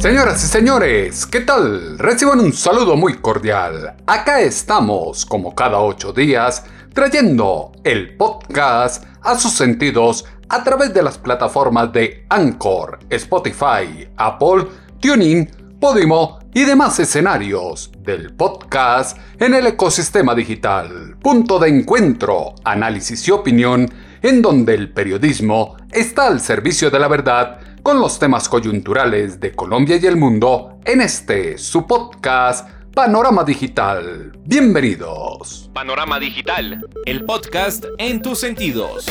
Señoras y señores, ¿qué tal? Reciban un saludo muy cordial. Acá estamos, como cada ocho días, trayendo el podcast a sus sentidos a través de las plataformas de Anchor, Spotify, Apple, TuneIn, Podimo y demás escenarios del podcast en el ecosistema digital. Punto de encuentro, análisis y opinión en donde el periodismo está al servicio de la verdad con los temas coyunturales de Colombia y el mundo en este su podcast Panorama Digital. Bienvenidos. Panorama Digital, el podcast en tus sentidos.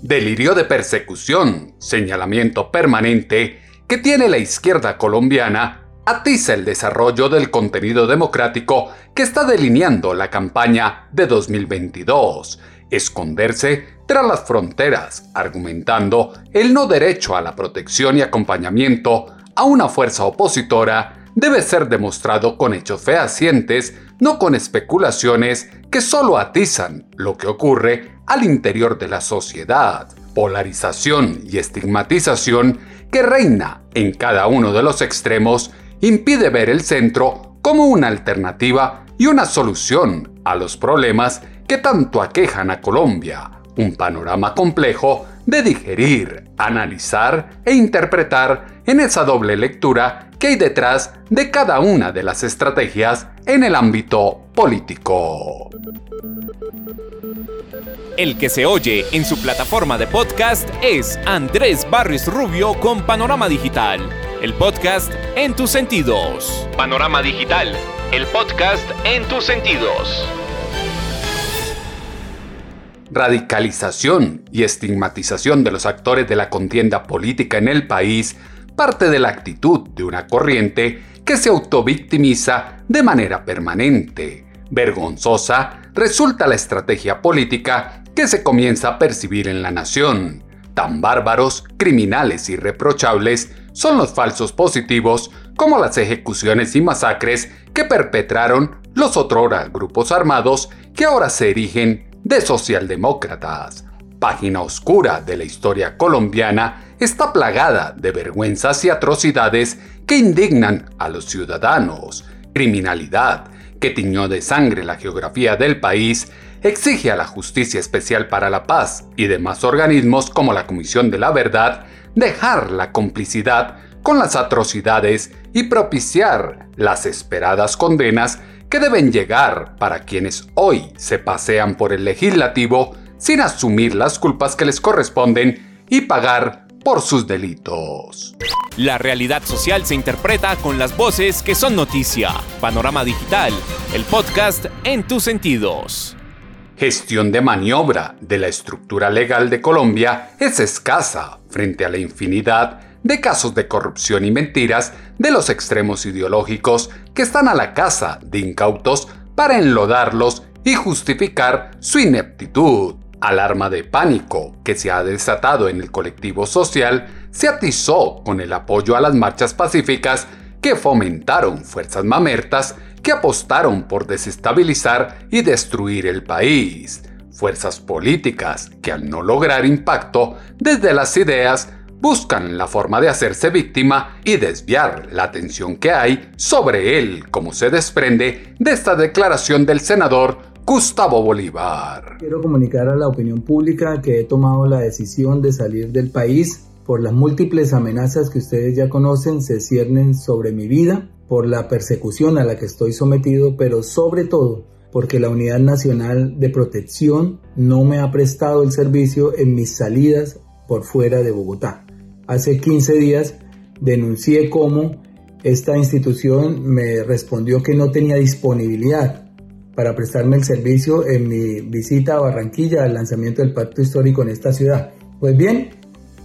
Delirio de persecución, señalamiento permanente que tiene la izquierda colombiana atiza el desarrollo del contenido democrático que está delineando la campaña de 2022, esconderse tras las fronteras, argumentando el no derecho a la protección y acompañamiento a una fuerza opositora debe ser demostrado con hechos fehacientes, no con especulaciones que solo atizan lo que ocurre al interior de la sociedad. Polarización y estigmatización que reina en cada uno de los extremos impide ver el centro como una alternativa y una solución a los problemas que tanto aquejan a Colombia. Un panorama complejo de digerir, analizar e interpretar en esa doble lectura que hay detrás de cada una de las estrategias en el ámbito político. El que se oye en su plataforma de podcast es Andrés Barris Rubio con Panorama Digital, el podcast en tus sentidos. Panorama Digital, el podcast en tus sentidos. Radicalización y estigmatización de los actores de la contienda política en el país parte de la actitud de una corriente que se autovictimiza de manera permanente. Vergonzosa resulta la estrategia política que se comienza a percibir en la nación. Tan bárbaros, criminales y reprochables son los falsos positivos como las ejecuciones y masacres que perpetraron los otrora grupos armados que ahora se erigen de socialdemócratas. Página oscura de la historia colombiana está plagada de vergüenzas y atrocidades que indignan a los ciudadanos. Criminalidad que tiñó de sangre la geografía del país exige a la Justicia Especial para la Paz y demás organismos como la Comisión de la Verdad dejar la complicidad con las atrocidades y propiciar las esperadas condenas que deben llegar para quienes hoy se pasean por el legislativo sin asumir las culpas que les corresponden y pagar por sus delitos. La realidad social se interpreta con las voces que son noticia. Panorama Digital, el podcast en tus sentidos gestión de maniobra de la estructura legal de Colombia es escasa frente a la infinidad de casos de corrupción y mentiras de los extremos ideológicos que están a la caza de incautos para enlodarlos y justificar su ineptitud. Alarma de pánico que se ha desatado en el colectivo social se atizó con el apoyo a las marchas pacíficas que fomentaron fuerzas mamertas que apostaron por desestabilizar y destruir el país. Fuerzas políticas que al no lograr impacto desde las ideas buscan la forma de hacerse víctima y desviar la atención que hay sobre él, como se desprende de esta declaración del senador Gustavo Bolívar. Quiero comunicar a la opinión pública que he tomado la decisión de salir del país por las múltiples amenazas que ustedes ya conocen se ciernen sobre mi vida por la persecución a la que estoy sometido, pero sobre todo porque la Unidad Nacional de Protección no me ha prestado el servicio en mis salidas por fuera de Bogotá. Hace 15 días denuncié cómo esta institución me respondió que no tenía disponibilidad para prestarme el servicio en mi visita a Barranquilla al lanzamiento del pacto histórico en esta ciudad. Pues bien,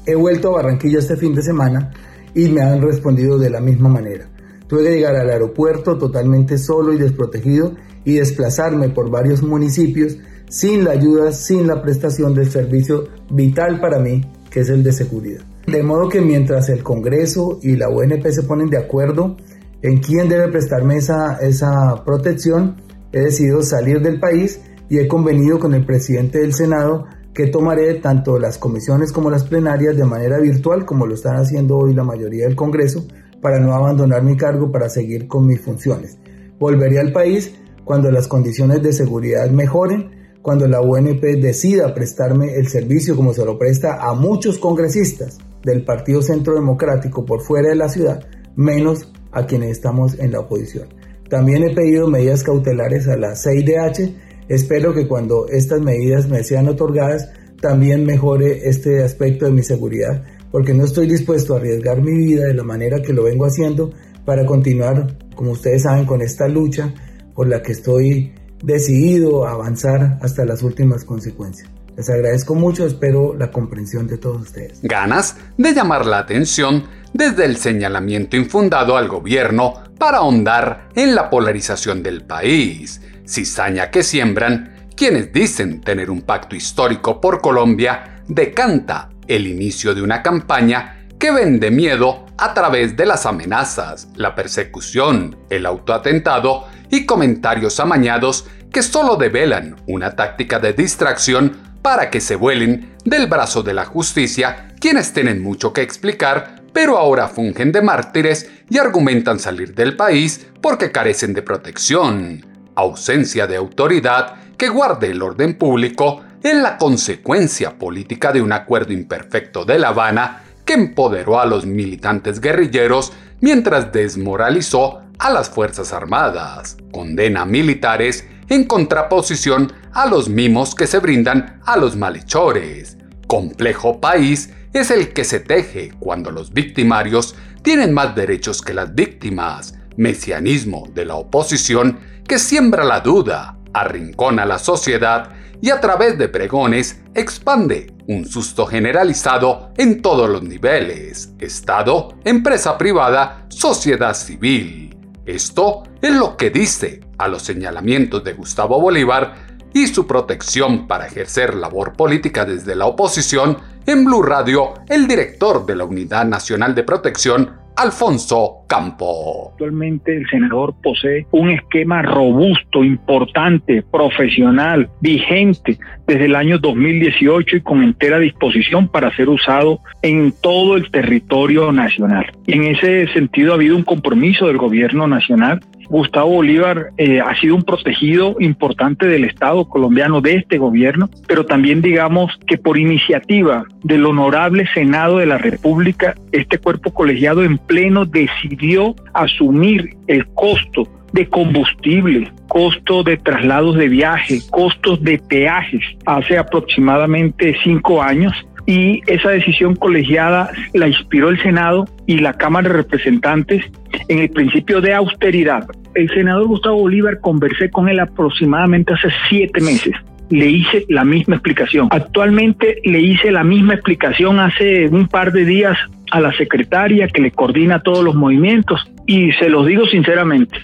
he vuelto a Barranquilla este fin de semana y me han respondido de la misma manera. Tuve que llegar al aeropuerto totalmente solo y desprotegido y desplazarme por varios municipios sin la ayuda, sin la prestación del servicio vital para mí, que es el de seguridad. De modo que mientras el Congreso y la UNP se ponen de acuerdo en quién debe prestarme esa, esa protección, he decidido salir del país y he convenido con el presidente del Senado que tomaré tanto las comisiones como las plenarias de manera virtual, como lo están haciendo hoy la mayoría del Congreso, para no abandonar mi cargo para seguir con mis funciones. Volveré al país cuando las condiciones de seguridad mejoren, cuando la UNP decida prestarme el servicio como se lo presta a muchos congresistas del Partido Centro Democrático por fuera de la ciudad, menos a quienes estamos en la oposición. También he pedido medidas cautelares a la CIDH. Espero que cuando estas medidas me sean otorgadas, también mejore este aspecto de mi seguridad, porque no estoy dispuesto a arriesgar mi vida de la manera que lo vengo haciendo para continuar, como ustedes saben, con esta lucha por la que estoy decidido a avanzar hasta las últimas consecuencias. Les agradezco mucho, espero la comprensión de todos ustedes. Ganas de llamar la atención desde el señalamiento infundado al gobierno para ahondar en la polarización del país, cizaña que siembran quienes dicen tener un pacto histórico por Colombia, decanta el inicio de una campaña que vende miedo a través de las amenazas, la persecución, el autoatentado y comentarios amañados que solo develan una táctica de distracción para que se vuelen del brazo de la justicia quienes tienen mucho que explicar, pero ahora fungen de mártires y argumentan salir del país porque carecen de protección. Ausencia de autoridad que guarde el orden público es la consecuencia política de un acuerdo imperfecto de La Habana que empoderó a los militantes guerrilleros mientras desmoralizó a las Fuerzas Armadas, condena a militares en contraposición a los mimos que se brindan a los malhechores. Complejo país es el que se teje cuando los victimarios tienen más derechos que las víctimas, mesianismo de la oposición que siembra la duda, arrincona la sociedad y a través de pregones expande un susto generalizado en todos los niveles, Estado, empresa privada, sociedad civil. Esto es lo que dice a los señalamientos de Gustavo Bolívar y su protección para ejercer labor política desde la oposición en Blue Radio el director de la Unidad Nacional de Protección, Alfonso Campo. Actualmente el senador posee un esquema robusto, importante, profesional, vigente desde el año 2018 y con entera disposición para ser usado en todo el territorio nacional. Y en ese sentido ha habido un compromiso del gobierno nacional Gustavo Bolívar eh, ha sido un protegido importante del Estado colombiano, de este gobierno, pero también digamos que por iniciativa del honorable Senado de la República, este cuerpo colegiado en pleno decidió asumir el costo de combustible, costo de traslados de viaje, costos de peajes hace aproximadamente cinco años y esa decisión colegiada la inspiró el Senado y la Cámara de Representantes en el principio de austeridad. El senador Gustavo Bolívar conversé con él aproximadamente hace siete meses. Le hice la misma explicación. Actualmente le hice la misma explicación hace un par de días a la secretaria que le coordina todos los movimientos y se los digo sinceramente,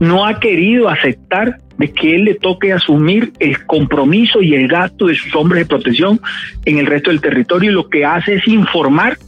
no ha querido aceptar de que él le toque asumir el compromiso y el gasto de sus hombres de protección en el resto del territorio y lo que hace es informar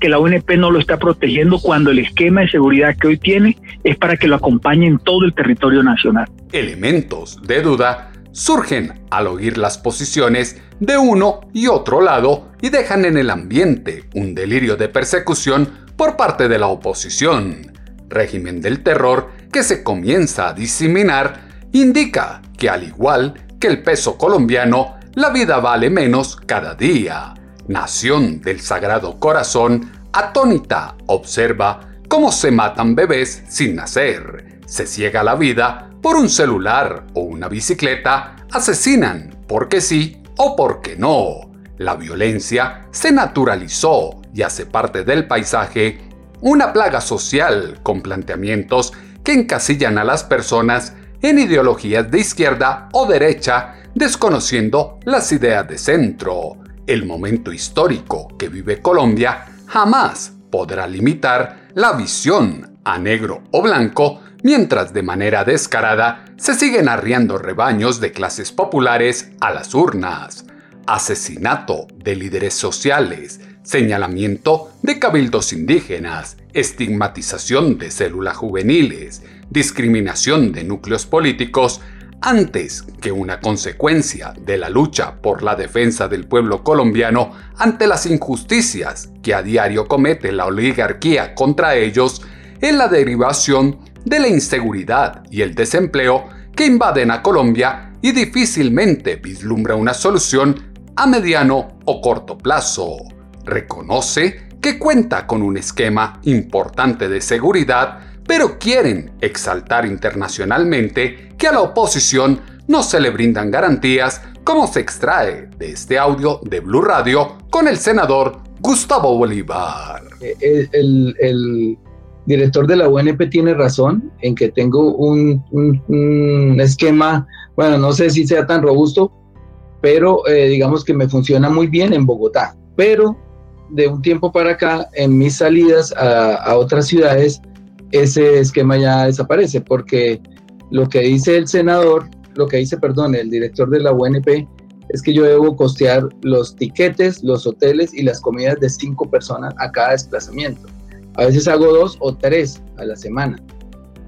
que la UNP no lo está protegiendo cuando el esquema de seguridad que hoy tiene es para que lo acompañe en todo el territorio nacional. Elementos de duda surgen al oír las posiciones de uno y otro lado y dejan en el ambiente un delirio de persecución por parte de la oposición. Régimen del terror que se comienza a diseminar indica que al igual que el peso colombiano, la vida vale menos cada día. Nación del Sagrado Corazón, atónita, observa cómo se matan bebés sin nacer. Se ciega la vida por un celular o una bicicleta, asesinan porque sí o porque no. La violencia se naturalizó y hace parte del paisaje, una plaga social con planteamientos que encasillan a las personas en ideologías de izquierda o derecha, desconociendo las ideas de centro. El momento histórico que vive Colombia jamás podrá limitar la visión a negro o blanco, mientras de manera descarada se siguen arriando rebaños de clases populares a las urnas. Asesinato de líderes sociales, señalamiento de cabildos indígenas, estigmatización de células juveniles, discriminación de núcleos políticos, antes que una consecuencia de la lucha por la defensa del pueblo colombiano ante las injusticias que a diario comete la oligarquía contra ellos, es la derivación de la inseguridad y el desempleo que invaden a Colombia y difícilmente vislumbra una solución a mediano o corto plazo. Reconoce que cuenta con un esquema importante de seguridad, pero quieren exaltar internacionalmente que a la oposición no se le brindan garantías como se extrae de este audio de Blue Radio con el senador Gustavo Bolívar. El, director de la UNP tiene razón en que tengo un, esquema, bueno, no sé si sea tan robusto, pero eh, digamos que me funciona muy bien en Bogotá. Pero de un tiempo para acá, en mis salidas a, otras ciudades, ese esquema ya desaparece, porque lo que dice el senador, lo que dice, perdón, el director de la UNP, es que yo debo costear los tiquetes, los hoteles y las comidas de cinco personas a cada desplazamiento. A veces hago dos o tres a la semana.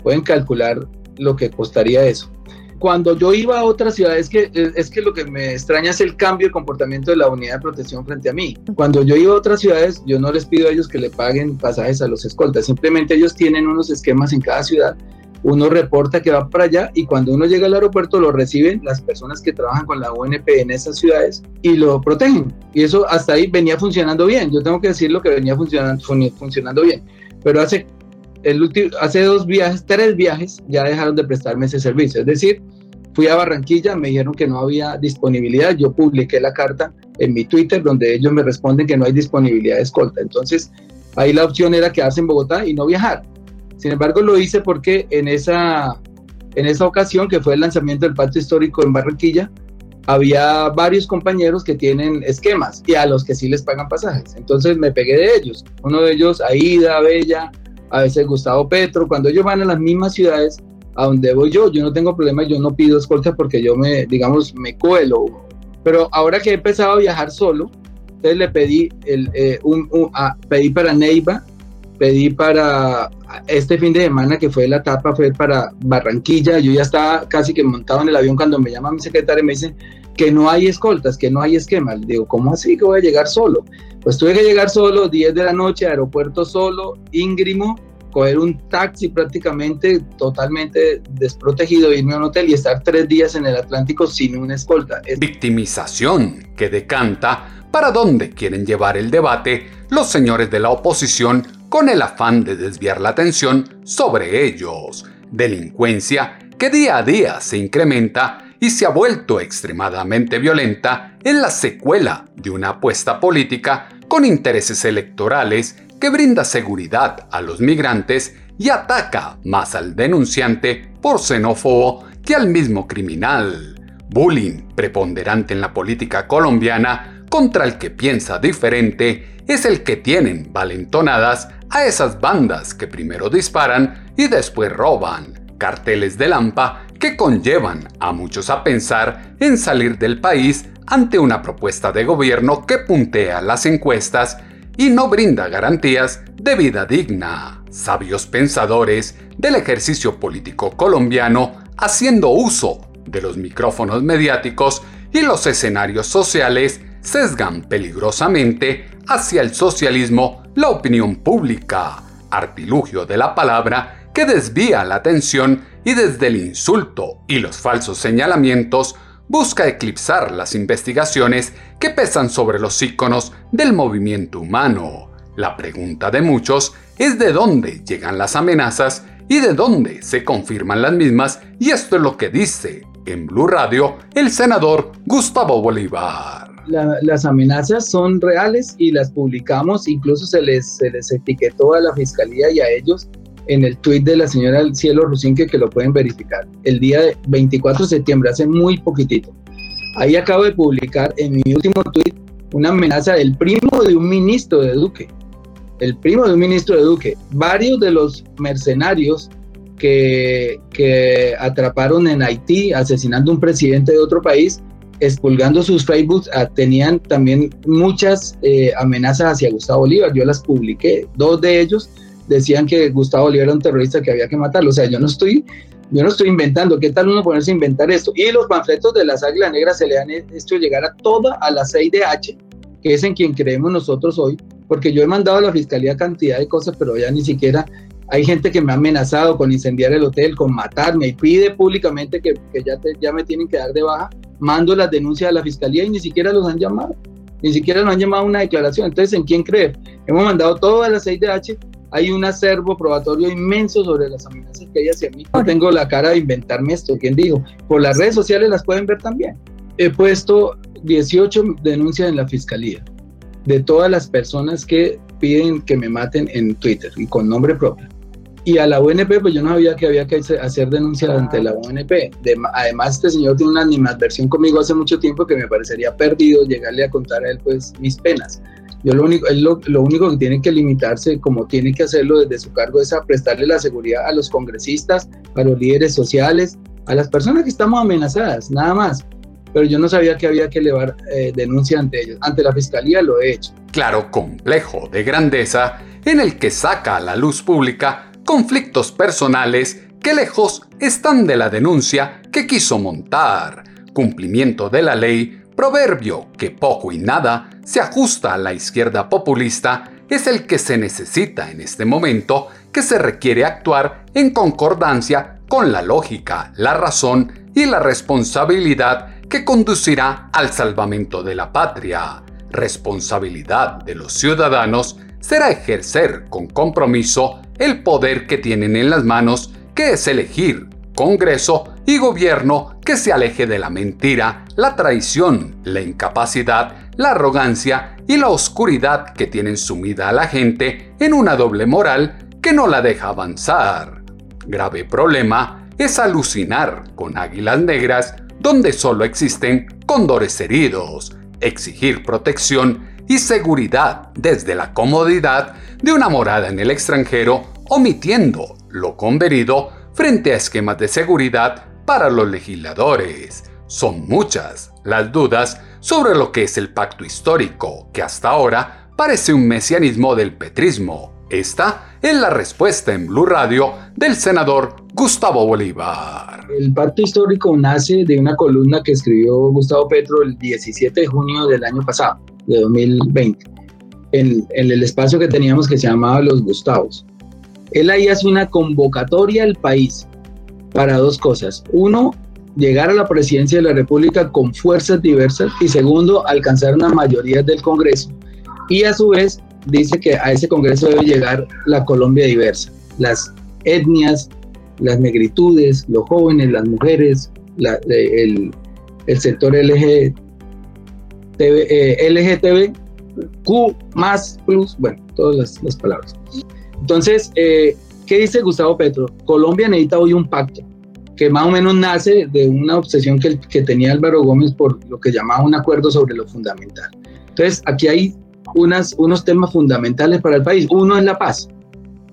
Pueden calcular lo que costaría eso cuando yo iba a otras ciudades, es que, es que lo que me extraña es el cambio de comportamiento de la unidad de protección frente a mí. Cuando yo iba a otras ciudades, yo no les pido a ellos que le paguen pasajes a los escoltas, simplemente ellos tienen unos esquemas en cada ciudad. Uno reporta que va para allá y cuando uno llega al aeropuerto lo reciben las personas que trabajan con la UNP en esas ciudades y lo protegen. Y eso hasta ahí venía funcionando bien. Yo tengo que decir lo que venía funcionando, funcionando bien. Pero hace el último, hace dos viajes, tres viajes, ya dejaron de prestarme ese servicio. Es decir, fui a Barranquilla, me dijeron que no había disponibilidad, yo publiqué la carta en mi Twitter donde ellos me responden que no hay disponibilidad de escolta. Entonces, ahí la opción era quedarse en Bogotá y no viajar. Sin embargo, lo hice porque en esa, en esa ocasión, que fue el lanzamiento del pacto histórico en Barranquilla, había varios compañeros que tienen esquemas y a los que sí les pagan pasajes. Entonces me pegué de ellos. Uno de ellos, Aida, Bella, a veces Gustavo Petro, cuando ellos van a las mismas ciudades a donde voy yo, yo no tengo problema, yo no pido escolta porque yo me, digamos, me cuelo. Pero ahora que he empezado a viajar solo, entonces le pedí, el, eh, un, pedí para Neiva, pedí para este fin de semana que fue la etapa, fue para Barranquilla, yo ya estaba casi que montado en el avión cuando me llama mi secretario y me dice que no hay escoltas, que no hay esquemas. digo, ¿cómo así que voy a llegar solo? Pues tuve que llegar solo, 10 de la noche, aeropuerto solo, íngrimo, coger un taxi prácticamente totalmente desprotegido, irme a un hotel y estar tres días en el Atlántico sin una escolta. Victimización que decanta para dónde quieren llevar el debate los señores de la oposición con el afán de desviar la atención sobre ellos. Delincuencia que día a día se incrementa y se ha vuelto extremadamente violenta en la secuela de una apuesta política con intereses electorales que brinda seguridad a los migrantes y ataca más al denunciante por xenófobo que al mismo criminal. Bullying preponderante en la política colombiana contra el que piensa diferente es el que tienen valentonadas a esas bandas que primero disparan y después roban. Carteles de Lampa que conllevan a muchos a pensar en salir del país ante una propuesta de gobierno que puntea las encuestas y no brinda garantías de vida digna. Sabios pensadores del ejercicio político colombiano haciendo uso de los micrófonos mediáticos y los escenarios sociales sesgan peligrosamente hacia el socialismo la opinión pública, artilugio de la palabra que desvía la atención y desde el insulto y los falsos señalamientos busca eclipsar las investigaciones que pesan sobre los íconos del movimiento humano. La pregunta de muchos es de dónde llegan las amenazas y de dónde se confirman las mismas, y esto es lo que dice en Blue Radio el senador Gustavo Bolívar. Las amenazas son reales y las publicamos, incluso se les, se les etiquetó a la fiscalía y a ellos en el tweet de la señora Cielo Rusinque que lo pueden verificar. El día 24 de septiembre, hace muy poquitito. Ahí acabo de publicar en mi último tweet una amenaza del primo de un ministro de Duque. El primo de un ministro de Duque. Varios de los mercenarios que, que atraparon en Haití asesinando a un presidente de otro país expulgando sus Facebook ah, tenían también muchas eh, amenazas hacia Gustavo Bolívar. Yo las publiqué. Dos de ellos decían que Gustavo Bolívar era un terrorista que había que matarlo. O sea, yo no estoy, yo no estoy inventando. ¿Qué tal uno ponerse a inventar esto? Y los panfletos de las Águilas Negras se le han hecho llegar a toda a la 6 de H, que es en quien creemos nosotros hoy, porque yo he mandado a la fiscalía cantidad de cosas, pero ya ni siquiera hay gente que me ha amenazado con incendiar el hotel, con matarme y pide públicamente que, ya, ya me tienen que dar de baja. Mando las denuncias a la fiscalía y ni siquiera los han llamado. Ni siquiera nos han llamado a una declaración. Entonces, ¿en quién creer? Hemos mandado todas las 6 de H. Hay un acervo probatorio inmenso sobre las amenazas que hay hacia mí. No tengo la cara de inventarme esto. ¿Quién dijo? Por las redes sociales las pueden ver también. He puesto 18 denuncias en la fiscalía de todas las personas que piden que me maten en Twitter y con nombre propio. Y a la UNP, pues yo no sabía que había que hacer denuncia ante la UNP. además, este señor tiene una animadversión conmigo hace mucho tiempo que me parecería perdido llegarle a contar a él pues mis penas. Yo lo único, él lo, lo, único que tiene que limitarse, como tiene que hacerlo desde su cargo, es a prestarle la seguridad a los congresistas, a los líderes sociales, a las personas que estamos amenazadas, nada más. Pero yo no sabía que había que elevar eh, denuncia ante ellos. Ante la fiscalía lo he hecho. Claro, complejo de grandeza en el que saca a la luz pública conflictos personales que lejos están de la denuncia que quiso montar, cumplimiento de la ley, proverbio que poco y nada se ajusta a la izquierda populista, es el que se necesita en este momento que se requiere actuar en concordancia con la lógica, la razón y la responsabilidad que conducirá al salvamento de la patria. Responsabilidad de los ciudadanos será ejercer con compromiso el poder que tienen en las manos, que es elegir Congreso y gobierno que se aleje de la mentira, la traición, la incapacidad, la arrogancia y la oscuridad que tienen sumida a la gente en una doble moral que no la deja avanzar. Grave problema es alucinar con águilas negras donde solo existen cóndores heridos, exigir protección y seguridad desde la comodidad de una morada en el extranjero, omitiendo lo convenido frente a esquemas de seguridad para los legisladores. Son muchas las dudas sobre lo que es el pacto histórico, que hasta ahora parece un mesianismo del petrismo. Esta es la respuesta en Blue Radio del senador Gustavo Bolívar. El pacto histórico nace de una columna que escribió Gustavo Petro el 17 de junio del año pasado, de 2020 en, el espacio que teníamos que se llamaba Los Gustavos. Él ahí hace una convocatoria al país para dos cosas. Uno, llegar a la presidencia de la República con fuerzas diversas y segundo, alcanzar una mayoría del Congreso. Y a su vez dice que a ese Congreso debe llegar la Colombia diversa, las etnias, las negritudes, los jóvenes, las mujeres, el, sector LGTB, eh, más plus, bueno, todas las, palabras. Entonces, eh, ¿qué dice Gustavo Petro? Colombia necesita hoy un pacto que más o menos nace de una obsesión que, que tenía Álvaro Gómez por lo que llamaba un acuerdo sobre lo fundamental. Entonces, aquí hay unas, unos temas fundamentales para el país. Uno es la paz.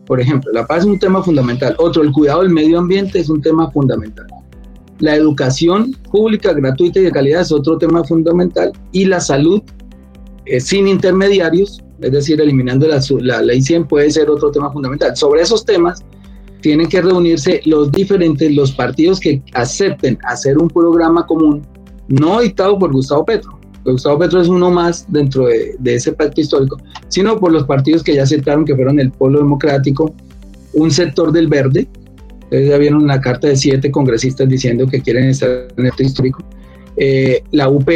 Por ejemplo, la paz es un tema fundamental. Otro, el cuidado del medio ambiente es un tema fundamental. La educación pública, gratuita y de calidad es otro tema fundamental. Y la salud eh, sin intermediarios, es decir, eliminando la, ley 100 puede ser otro tema fundamental. Sobre esos temas tienen que reunirse los diferentes, los partidos que acepten hacer un programa común, no dictado por Gustavo Petro. Gustavo Petro es uno más dentro de, ese pacto histórico, sino por los partidos que ya aceptaron que fueron el Polo Democrático, un sector del verde, ustedes ya vieron una carta de siete congresistas diciendo que quieren estar en el histórico, eh, la UP,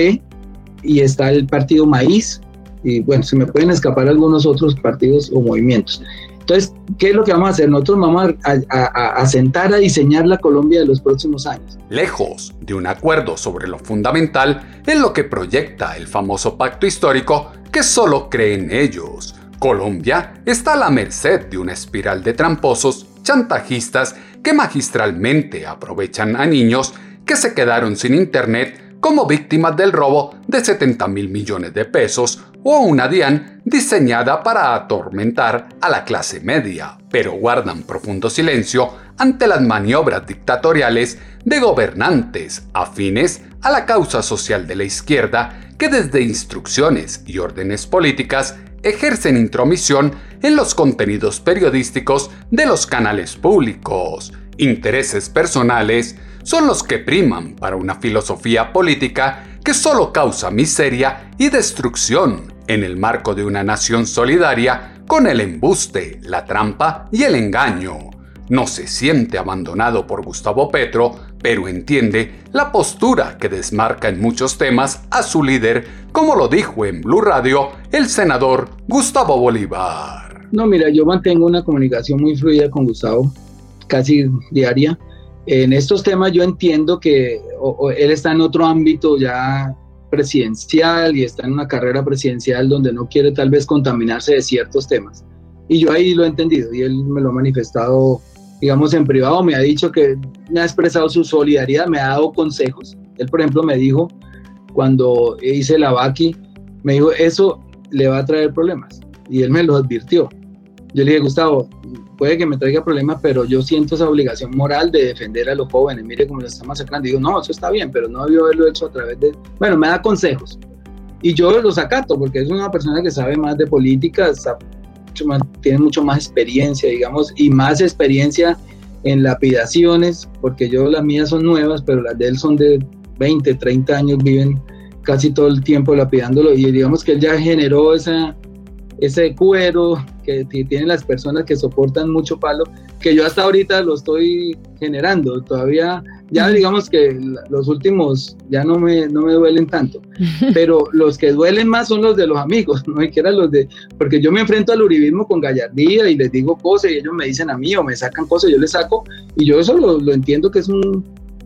y está el partido Maíz, y bueno, se me pueden escapar algunos otros partidos o movimientos. Entonces, ¿qué es lo que vamos a hacer? Nosotros vamos a, a, sentar a diseñar la Colombia de los próximos años. Lejos de un acuerdo sobre lo fundamental, es lo que proyecta el famoso pacto histórico que solo creen ellos. Colombia está a la merced de una espiral de tramposos chantajistas que magistralmente aprovechan a niños que se quedaron sin internet como víctimas del robo de 70 mil millones de pesos o una DIAN diseñada para atormentar a la clase media, pero guardan profundo silencio ante las maniobras dictatoriales de gobernantes afines a la causa social de la izquierda que desde instrucciones y órdenes políticas ejercen intromisión en los contenidos periodísticos de los canales públicos. Intereses personales son los que priman para una filosofía política que solo causa miseria y destrucción en el marco de una nación solidaria con el embuste, la trampa y el engaño. No se siente abandonado por Gustavo Petro, pero entiende la postura que desmarca en muchos temas a su líder, como lo dijo en Blue Radio el senador Gustavo Bolívar. No, mira, yo mantengo una comunicación muy fluida con Gustavo, casi diaria en estos temas yo entiendo que él está en otro ámbito ya presidencial y está en una carrera presidencial donde no quiere tal vez contaminarse de ciertos temas. Y yo ahí lo he entendido y él me lo ha manifestado, digamos, en privado, me ha dicho que me ha expresado su solidaridad, me ha dado consejos. Él, por ejemplo, me dijo, cuando hice la VACI, me dijo, eso le va a traer problemas. Y él me lo advirtió. Yo le dije, Gustavo, puede que me traiga problemas, pero yo siento esa obligación moral de defender a los jóvenes. Mire cómo lo están masacrando. digo, no, eso está bien, pero no debió haberlo hecho a través de. Bueno, me da consejos. Y yo los acato, porque es una persona que sabe más de política, tiene mucho más experiencia, digamos, y más experiencia en lapidaciones, porque yo las mías son nuevas, pero las de él son de 20, 30 años, viven casi todo el tiempo lapidándolo, y digamos que él ya generó esa, ese cuero que tienen las personas que soportan mucho palo, que yo hasta ahorita lo estoy generando. Todavía, ya digamos que los últimos ya no me, no me duelen tanto, pero los que duelen más son los de los amigos, no que los de, porque yo me enfrento al uribismo con gallardía y les digo cosas y ellos me dicen a mí o me sacan cosas, yo les saco y yo eso lo, lo entiendo que es un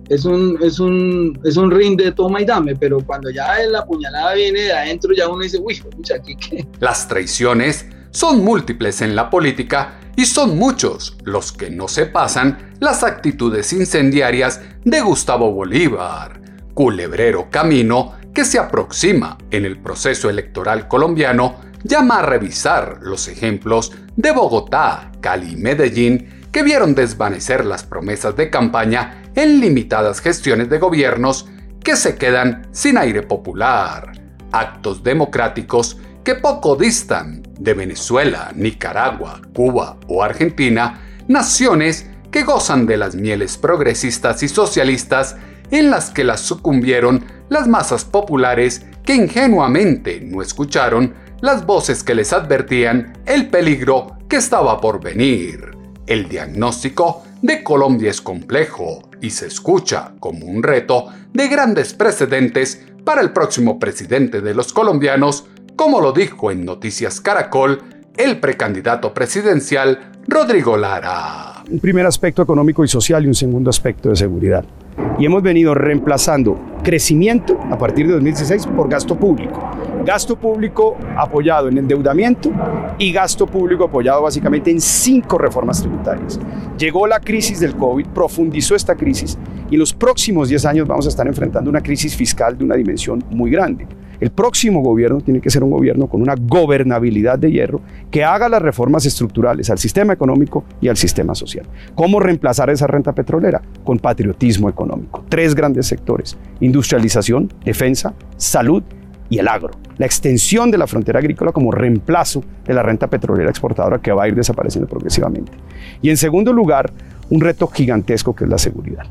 es un, es un, es un ring de toma y dame, pero cuando ya la puñalada viene de adentro, ya uno dice, uy, escucha aquí qué. Las traiciones son múltiples en la política y son muchos los que no se pasan las actitudes incendiarias de Gustavo Bolívar, culebrero camino que se aproxima en el proceso electoral colombiano, llama a revisar los ejemplos de Bogotá, Cali y Medellín que vieron desvanecer las promesas de campaña en limitadas gestiones de gobiernos que se quedan sin aire popular, actos democráticos que poco distan de Venezuela, Nicaragua, Cuba o Argentina, naciones que gozan de las mieles progresistas y socialistas en las que las sucumbieron las masas populares que ingenuamente no escucharon las voces que les advertían el peligro que estaba por venir. El diagnóstico de Colombia es complejo y se escucha como un reto de grandes precedentes para el próximo presidente de los colombianos, como lo dijo en Noticias Caracol el precandidato presidencial Rodrigo Lara. Un primer aspecto económico y social y un segundo aspecto de seguridad. Y hemos venido reemplazando crecimiento a partir de 2016 por gasto público gasto público apoyado en endeudamiento y gasto público apoyado básicamente en cinco reformas tributarias. Llegó la crisis del COVID, profundizó esta crisis y en los próximos 10 años vamos a estar enfrentando una crisis fiscal de una dimensión muy grande. El próximo gobierno tiene que ser un gobierno con una gobernabilidad de hierro que haga las reformas estructurales al sistema económico y al sistema social. ¿Cómo reemplazar esa renta petrolera? Con patriotismo económico. Tres grandes sectores, industrialización, defensa, salud y el agro. La extensión de la frontera agrícola como reemplazo de la renta petrolera exportadora que va a ir desapareciendo progresivamente. Y en segundo lugar, un reto gigantesco que es la seguridad.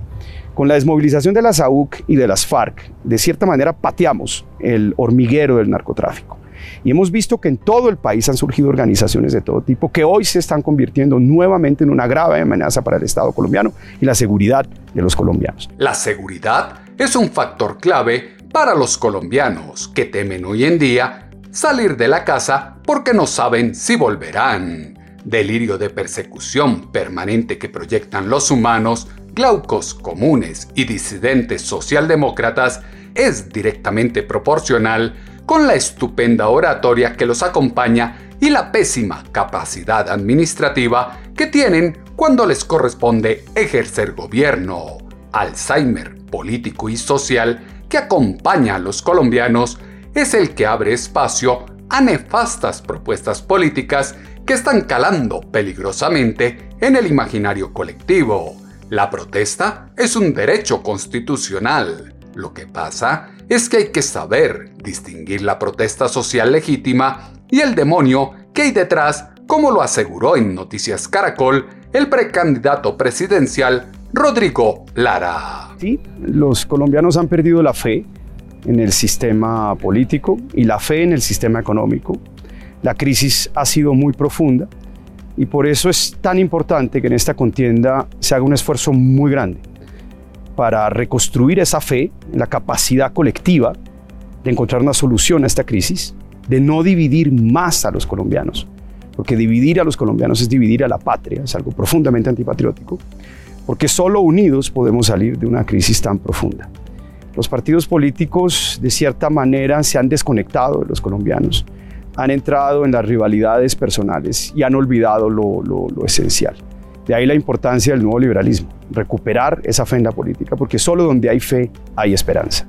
Con la desmovilización de la SAUC y de las FARC, de cierta manera pateamos el hormiguero del narcotráfico. Y hemos visto que en todo el país han surgido organizaciones de todo tipo que hoy se están convirtiendo nuevamente en una grave amenaza para el Estado colombiano y la seguridad de los colombianos. La seguridad es un factor clave para los colombianos que temen hoy en día salir de la casa porque no saben si volverán. Delirio de persecución permanente que proyectan los humanos, glaucos comunes y disidentes socialdemócratas es directamente proporcional con la estupenda oratoria que los acompaña y la pésima capacidad administrativa que tienen cuando les corresponde ejercer gobierno. Alzheimer político y social que acompaña a los colombianos es el que abre espacio a nefastas propuestas políticas que están calando peligrosamente en el imaginario colectivo. La protesta es un derecho constitucional. Lo que pasa es que hay que saber distinguir la protesta social legítima y el demonio que hay detrás, como lo aseguró en Noticias Caracol el precandidato presidencial Rodrigo Lara. Sí, los colombianos han perdido la fe en el sistema político y la fe en el sistema económico. La crisis ha sido muy profunda y por eso es tan importante que en esta contienda se haga un esfuerzo muy grande para reconstruir esa fe, la capacidad colectiva de encontrar una solución a esta crisis, de no dividir más a los colombianos, porque dividir a los colombianos es dividir a la patria, es algo profundamente antipatriótico, porque solo unidos podemos salir de una crisis tan profunda. Los partidos políticos, de cierta manera, se han desconectado de los colombianos, han entrado en las rivalidades personales y han olvidado lo, esencial. De ahí la importancia del nuevo liberalismo, recuperar esa fe en la política, porque solo donde hay fe hay esperanza.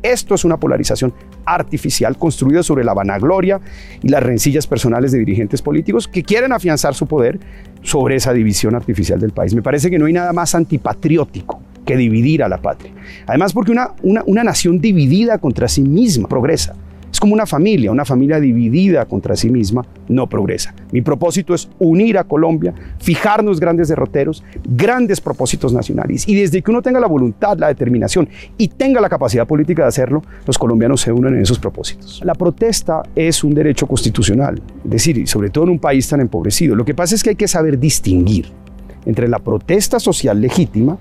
Esto es una polarización artificial construida sobre la vanagloria y las rencillas personales de dirigentes políticos que quieren afianzar su poder sobre esa división artificial del país. Me parece que no hay nada más antipatriótico que dividir a la patria. Además porque una, una, una nación dividida contra sí misma progresa. Como una familia, una familia dividida contra sí misma no progresa. Mi propósito es unir a Colombia, fijarnos grandes derroteros, grandes propósitos nacionales. Y desde que uno tenga la voluntad, la determinación y tenga la capacidad política de hacerlo, los colombianos se unen en esos propósitos. La protesta es un derecho constitucional, es decir, sobre todo en un país tan empobrecido. Lo que pasa es que hay que saber distinguir entre la protesta social legítima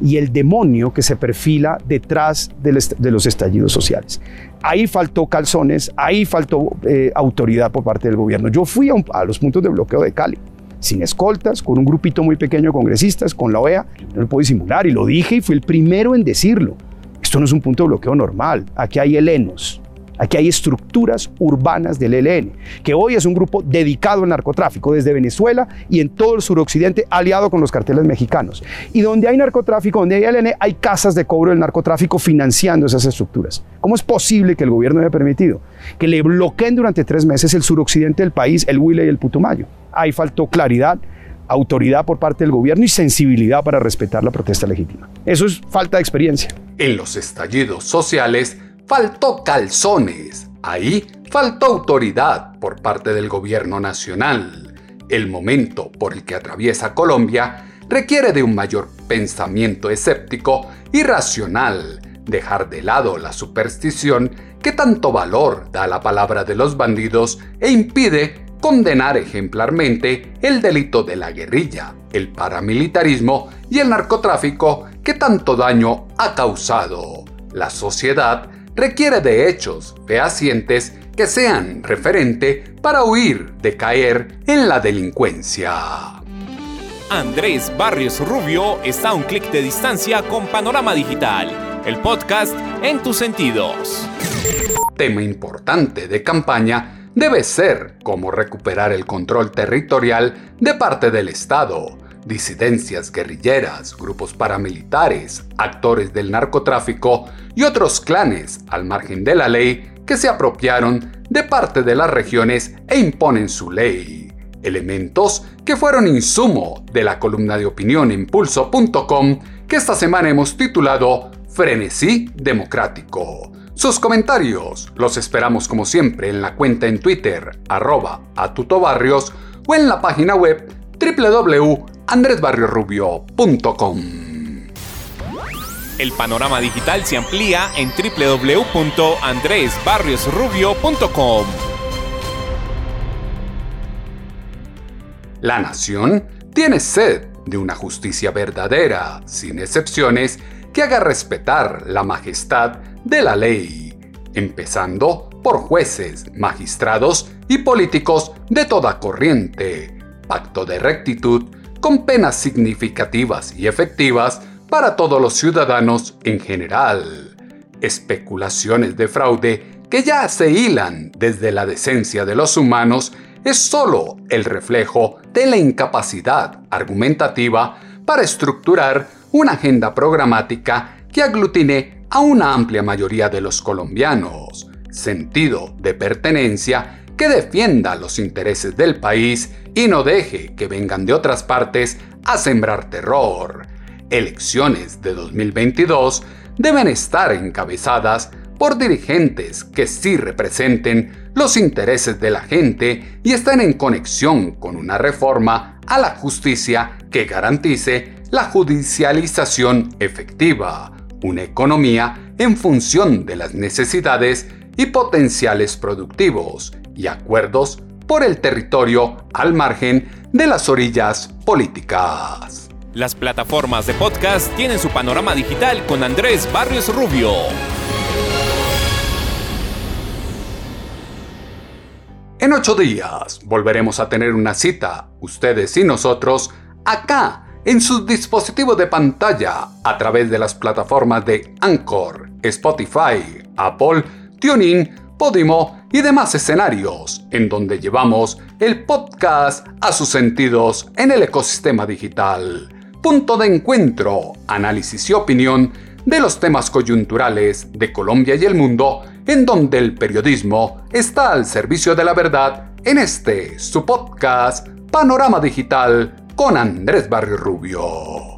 y el demonio que se perfila detrás de los estallidos sociales. Ahí faltó calzones, ahí faltó eh, autoridad por parte del gobierno. Yo fui a, los puntos de bloqueo de Cali, sin escoltas, con un grupito muy pequeño de congresistas, con la OEA, no lo puedo disimular y lo dije y fui el primero en decirlo. Esto no es un punto de bloqueo normal, aquí hay helenos, Aquí hay estructuras urbanas del ELN, que hoy es un grupo dedicado al narcotráfico desde Venezuela y en todo el suroccidente aliado con los carteles mexicanos. Y donde hay narcotráfico, donde hay ELN, hay casas de cobro del narcotráfico financiando esas estructuras. ¿Cómo es posible que el gobierno haya permitido que le bloqueen durante tres meses el suroccidente del país, el Huila y el Putumayo? Ahí faltó claridad, autoridad por parte del gobierno y sensibilidad para respetar la protesta legítima. Eso es falta de experiencia. En los estallidos sociales, faltó calzones. Ahí faltó autoridad por parte del gobierno nacional. El momento por el que atraviesa Colombia requiere de un mayor pensamiento escéptico y racional, dejar de lado la superstición que tanto valor da a la palabra de los bandidos e impide condenar ejemplarmente el delito de la guerrilla, el paramilitarismo y el narcotráfico que tanto daño ha causado. La sociedad requiere de hechos fehacientes que sean referente para huir de caer en la delincuencia. Andrés Barrios Rubio está a un clic de distancia con Panorama Digital, el podcast en tus sentidos. Tema importante de campaña debe ser cómo recuperar el control territorial de parte del Estado disidencias guerrilleras, grupos paramilitares, actores del narcotráfico y otros clanes al margen de la ley que se apropiaron de parte de las regiones e imponen su ley. Elementos que fueron insumo de la columna de opinión impulso.com que esta semana hemos titulado Frenesí Democrático. Sus comentarios los esperamos como siempre en la cuenta en Twitter arroba atutobarrios o en la página web www andresbarriorubio.com. El panorama digital se amplía en www.andresbarriosrubio.com. La nación tiene sed de una justicia verdadera, sin excepciones, que haga respetar la majestad de la ley, empezando por jueces, magistrados y políticos de toda corriente. Pacto de rectitud con penas significativas y efectivas para todos los ciudadanos en general. Especulaciones de fraude que ya se hilan desde la decencia de los humanos es sólo el reflejo de la incapacidad argumentativa para estructurar una agenda programática que aglutine a una amplia mayoría de los colombianos, sentido de pertenencia que defienda los intereses del país y no deje que vengan de otras partes a sembrar terror. Elecciones de 2022 deben estar encabezadas por dirigentes que sí representen los intereses de la gente y estén en conexión con una reforma a la justicia que garantice la judicialización efectiva, una economía en función de las necesidades y potenciales productivos y acuerdos por el territorio al margen de las orillas políticas. Las plataformas de podcast tienen su panorama digital con Andrés Barrios Rubio. En ocho días volveremos a tener una cita, ustedes y nosotros, acá en sus dispositivos de pantalla a través de las plataformas de Anchor, Spotify, Apple, TuneIn, Podimo y demás escenarios en donde llevamos el podcast a sus sentidos en el ecosistema digital. Punto de encuentro, análisis y opinión de los temas coyunturales de Colombia y el mundo en donde el periodismo está al servicio de la verdad en este su podcast Panorama Digital con Andrés Barrio Rubio.